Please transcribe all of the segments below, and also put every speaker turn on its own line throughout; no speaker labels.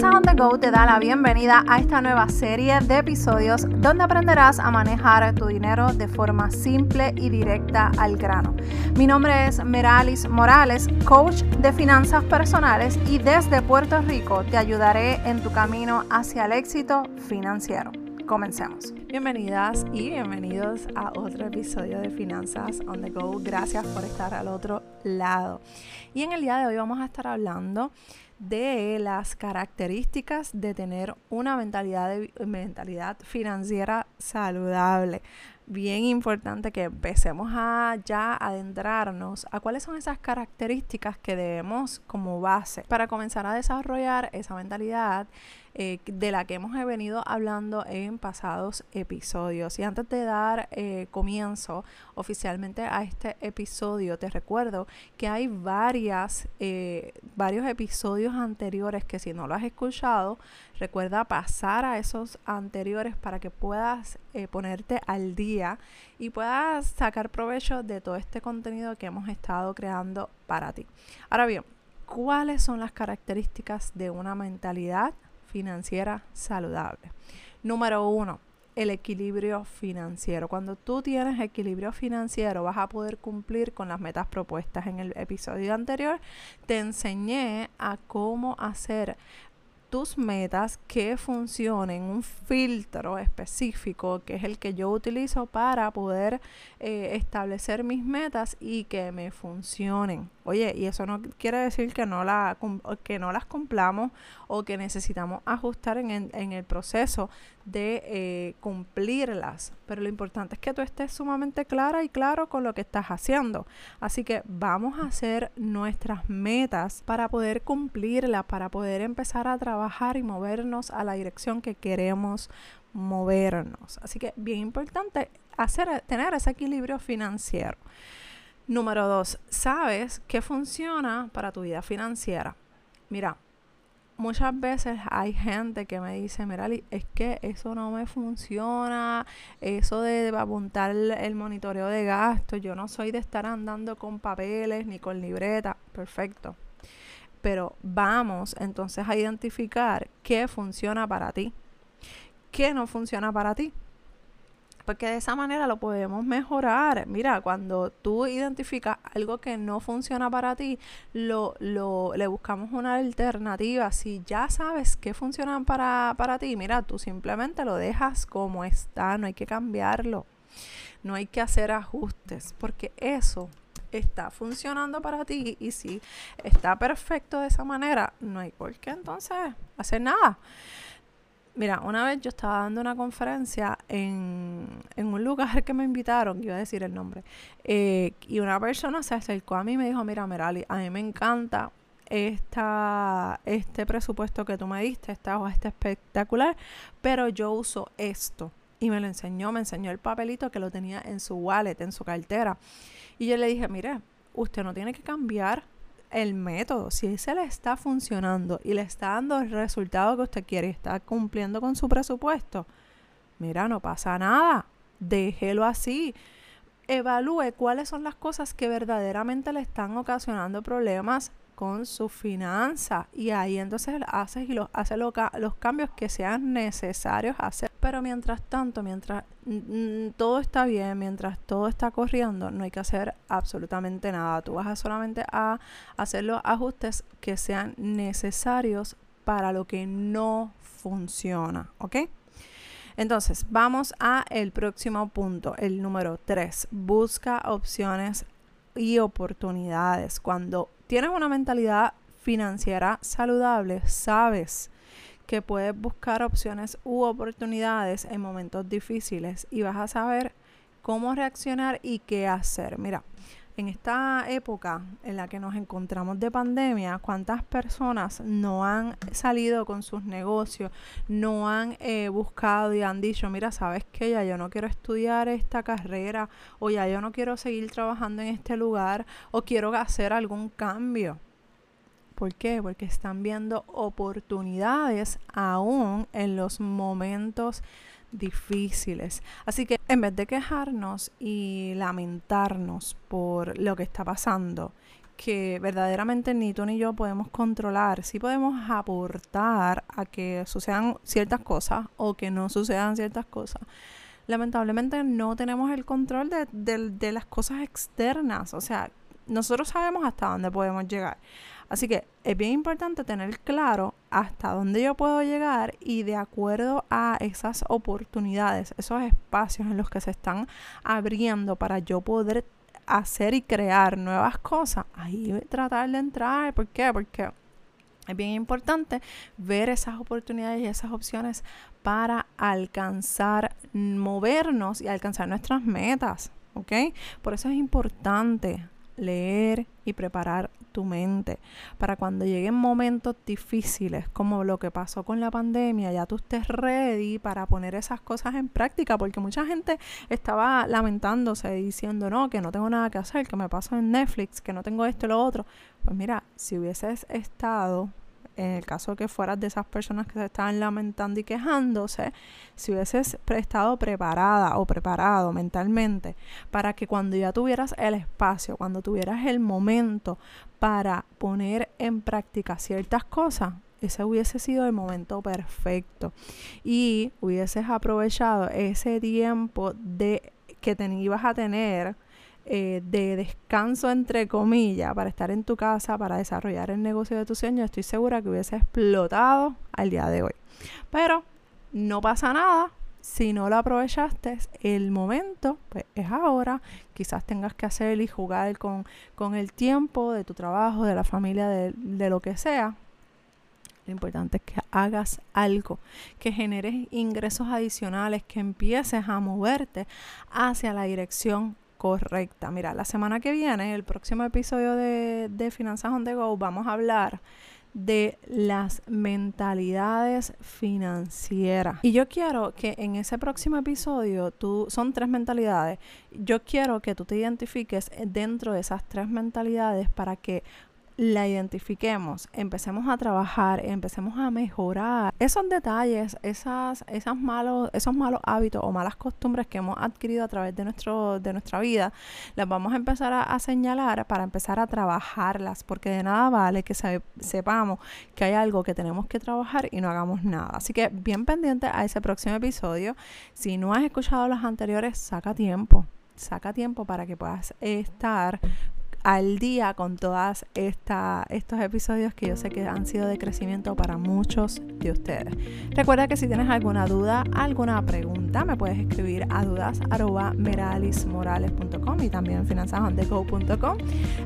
Finanzas on the Go te da la bienvenida a esta nueva serie de episodios donde aprenderás a manejar tu dinero de forma simple y directa al grano. Mi nombre es Meralis Morales, coach de finanzas personales y desde Puerto Rico te ayudaré en tu camino hacia el éxito financiero. Comencemos. Bienvenidas y bienvenidos a otro episodio de Finanzas on the Go. Gracias por estar al otro lado. Y en el día de hoy vamos a estar hablando de las características de tener una mentalidad, de, mentalidad financiera saludable. Bien importante que empecemos a ya adentrarnos a cuáles son esas características que debemos como base para comenzar a desarrollar esa mentalidad eh, de la que hemos venido hablando en pasados episodios. Y antes de dar eh, comienzo oficialmente a este episodio, te recuerdo que hay varias, eh, varios episodios anteriores que si no lo has escuchado, recuerda pasar a esos anteriores para que puedas ponerte al día y puedas sacar provecho de todo este contenido que hemos estado creando para ti. Ahora bien, ¿cuáles son las características de una mentalidad financiera saludable. Número uno, el equilibrio financiero. Cuando tú tienes equilibrio financiero vas a poder cumplir con las metas propuestas. En el episodio anterior te enseñé a cómo hacer tus metas que funcionen, un filtro específico que es el que yo utilizo para poder eh, establecer mis metas y que me funcionen. Oye, y eso no quiere decir que no, las cumplamos o que necesitamos ajustar en el proceso de eh, cumplirlas. Pero lo importante es que tú estés sumamente clara y claro con lo que estás haciendo. Así que vamos a hacer nuestras metas para poder cumplirlas, para poder empezar a trabajar y movernos a la dirección que queremos movernos. Así que bien importante hacer, tener ese equilibrio financiero. Número dos, sabes qué funciona para tu vida financiera. Mira, muchas veces hay gente que me dice, mira, es que eso no me funciona, eso de apuntar el monitoreo de gastos, yo no soy de estar andando con papeles ni con libreta, perfecto. Pero vamos entonces a identificar qué funciona para ti, qué no funciona para ti porque de esa manera lo podemos mejorar. Mira, cuando tú identificas algo que no funciona para ti, lo, lo, le buscamos una alternativa. Si ya sabes que funciona para, para ti, mira, tú simplemente lo dejas como está, no hay que cambiarlo. No hay que hacer ajustes, porque eso está funcionando para ti y si está perfecto de esa manera, no hay por qué entonces hacer nada. Mira, una vez yo estaba dando una conferencia en, un lugar que me invitaron, iba a decir el nombre, eh, y una persona se acercó a mí y me dijo, mira, Merali, a mí me encanta esta, este presupuesto que tú me diste, esta hoja espectacular, pero yo uso esto. Y me lo enseñó, me enseñó el papelito que lo tenía en su wallet, en su cartera. Y yo le dije, mire, usted no tiene que cambiar el método, si ese le está funcionando y le está dando el resultado que usted quiere y está cumpliendo con su presupuesto, mira, no pasa nada, déjelo así. Evalúe cuáles son las cosas que verdaderamente le están ocasionando problemas con su finanza y ahí entonces haces y los hace los cambios que sean necesarios hacer. Pero mientras tanto, mientras todo está bien, mientras todo está corriendo, no hay que hacer absolutamente nada. Tú vas a solamente a hacer los ajustes que sean necesarios para lo que no funciona, ¿ok? Entonces, vamos a el próximo punto, el número 3. Busca opciones y oportunidades. Cuando tienes una mentalidad financiera saludable, sabes que puedes buscar opciones u oportunidades en momentos difíciles y vas a saber cómo reaccionar y qué hacer. Mira, en esta época en la que nos encontramos de pandemia, cuántas personas no han salido con sus negocios, no han eh, buscado y han dicho, mira, sabes que ya yo no quiero estudiar esta carrera o ya yo no quiero seguir trabajando en este lugar o quiero hacer algún cambio. ¿Por qué? Porque están viendo oportunidades aún en los momentos difíciles. Así que en vez de quejarnos y lamentarnos por lo que está pasando, que verdaderamente ni tú ni yo podemos controlar. Sí podemos aportar a que sucedan ciertas cosas o que no sucedan ciertas cosas. Lamentablemente no tenemos el control de, de las cosas externas. O sea, nosotros sabemos hasta dónde podemos llegar. Así que es bien importante tener claro hasta dónde yo puedo llegar y de acuerdo a esas oportunidades, esos espacios en los que se están abriendo para yo poder hacer y crear nuevas cosas, ahí tratar de entrar. ¿Por qué? Porque es bien importante ver esas oportunidades y esas opciones para alcanzar, movernos y alcanzar nuestras metas. ¿Ok? Por eso es importante leer y preparar tu mente para cuando lleguen momentos difíciles como lo que pasó con la pandemia, ya tú estés ready para poner esas cosas en práctica, porque mucha gente estaba lamentándose diciendo, no, que no tengo nada que hacer, que me paso en Netflix, que no tengo esto y lo otro. Pues mira, si hubieses estado en el caso que fueras de esas personas que se estaban lamentando y quejándose, si hubieses estado preparada o preparado mentalmente para que cuando ya tuvieras el espacio, cuando tuvieras el momento para poner en práctica ciertas cosas, ese hubiese sido el momento perfecto. Y hubieses aprovechado ese tiempo de que te ibas a tener eh, de descanso, entre comillas, para estar en tu casa, para desarrollar el negocio de tus sueños, estoy segura que hubiese explotado al día de hoy. Pero no pasa nada. Si no lo aprovechaste, el momento pues, es ahora. Quizás tengas que hacer y jugar con, con el tiempo de tu trabajo, de la familia, de, de lo que sea. Lo importante es que hagas algo, que generes ingresos adicionales, que empieces a moverte hacia la dirección correcta. Mira, la semana que viene, el próximo episodio de, de Finanzas on the Go, vamos a hablar de las mentalidades financieras. Y yo quiero que en ese próximo episodio, tú, son tres mentalidades, yo quiero que tú te identifiques dentro de esas tres mentalidades para que la identifiquemos, empecemos a trabajar, empecemos a mejorar esos detalles, esas, esas malos, esos malos hábitos o malas costumbres que hemos adquirido a través de, nuestro, de nuestra vida, las vamos a empezar a, señalar para empezar a trabajarlas, porque de nada vale que sepamos que hay algo que tenemos que trabajar y no hagamos nada. Así que bien pendiente a ese próximo episodio. Si no has escuchado los anteriores, saca tiempo saca tiempo para que puedas estar al día con todos estos episodios que yo sé que han sido de crecimiento para muchos de ustedes. Recuerda que si tienes alguna duda, alguna pregunta, me puedes escribir a dudas.meralismorales.com y también finanzasondeco.com.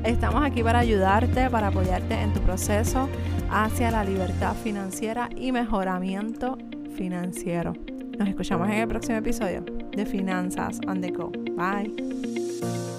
Estamos aquí para ayudarte, para apoyarte en tu proceso hacia la libertad financiera y mejoramiento financiero. Nos escuchamos en el próximo episodio de Finanzas on the Go. Bye.